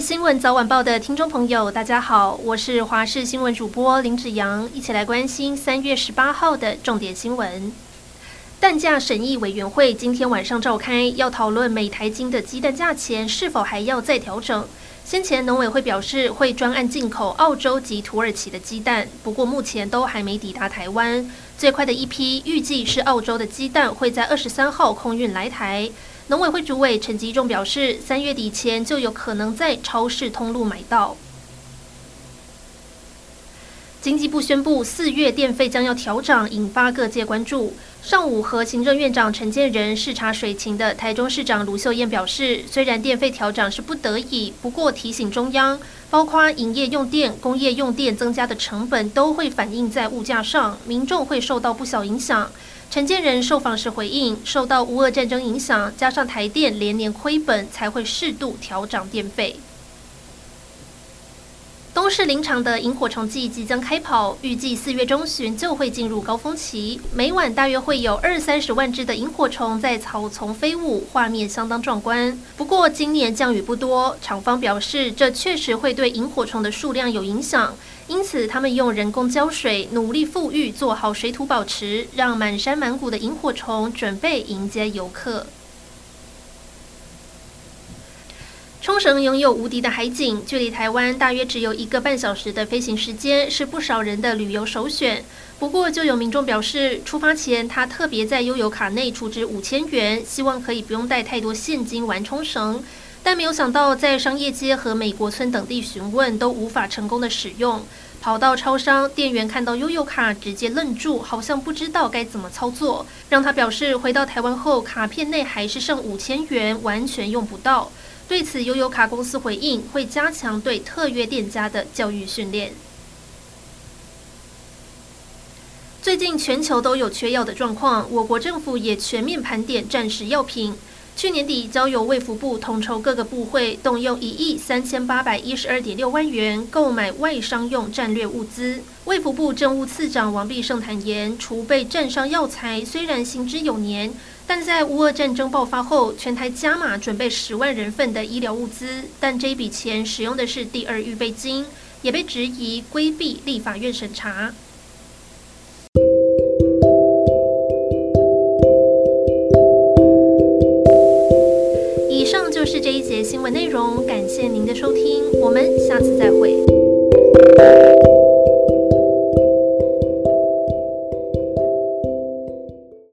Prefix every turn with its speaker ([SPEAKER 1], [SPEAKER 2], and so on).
[SPEAKER 1] 新闻早晚报的听众朋友，大家好，我是华视新闻主播林子阳，一起来关心三月十八号的重点新闻。蛋价审议委员会今天晚上召开，要讨论每台斤的鸡蛋价钱是否还要再调整。先前农委会表示会专案进口澳洲及土耳其的鸡蛋，不过目前都还没抵达台湾。最快的一批预计是澳洲的鸡蛋会在二十三号空运来台。农委会主委陈吉仲表示，三月底前就有可能在超市通路买到。经济部宣布，四月电费将要调涨，引发各界关注。上午和行政院长陈建仁视察水情的台中市长卢秀燕表示，虽然电费调涨是不得已，不过提醒中央，包括营业用电、工业用电增加的成本都会反映在物价上，民众会受到不小影响。陈建仁受访时回应，受到乌俄战争影响，加上台电连年亏本，才会适度调涨电费。都市林场的萤火虫季即将开跑，预计四月中旬就会进入高峰期，每晚大约会有二三十万只的萤火虫在草丛飞舞，画面相当壮观。不过今年降雨不多，厂方表示这确实会对萤火虫的数量有影响，因此他们用人工浇水，努力复育，做好水土保持，让满山满谷的萤火虫准备迎接游客。冲绳拥有无敌的海景，距离台湾大约只有一个半小时的飞行时间，是不少人的旅游首选。不过，就有民众表示，出发前他特别在悠游卡内储值五千元，希望可以不用带太多现金玩冲绳，但没有想到在商业街和美国村等地询问都无法成功的使用。跑到超商，店员看到悠游卡直接愣住，好像不知道该怎么操作，让他表示回到台湾后卡片内还是剩五千元，完全用不到。对此，悠游卡公司回应会加强对特约店家的教育训练。最近全球都有缺药的状况，我国政府也全面盘点战时药品。去年底，交由卫福部统筹各个部会，动用一亿三千八百一十二点六万元购买外商用战略物资。卫福部政务次长王必胜坦言，储备战伤药材虽然行之有年。但在乌俄战争爆发后，全台加码准备十万人份的医疗物资，但这笔钱使用的是第二预备金，也被质疑规避立法院审查。以上就是这一节新闻内容，感谢您的收听，我们下次再会。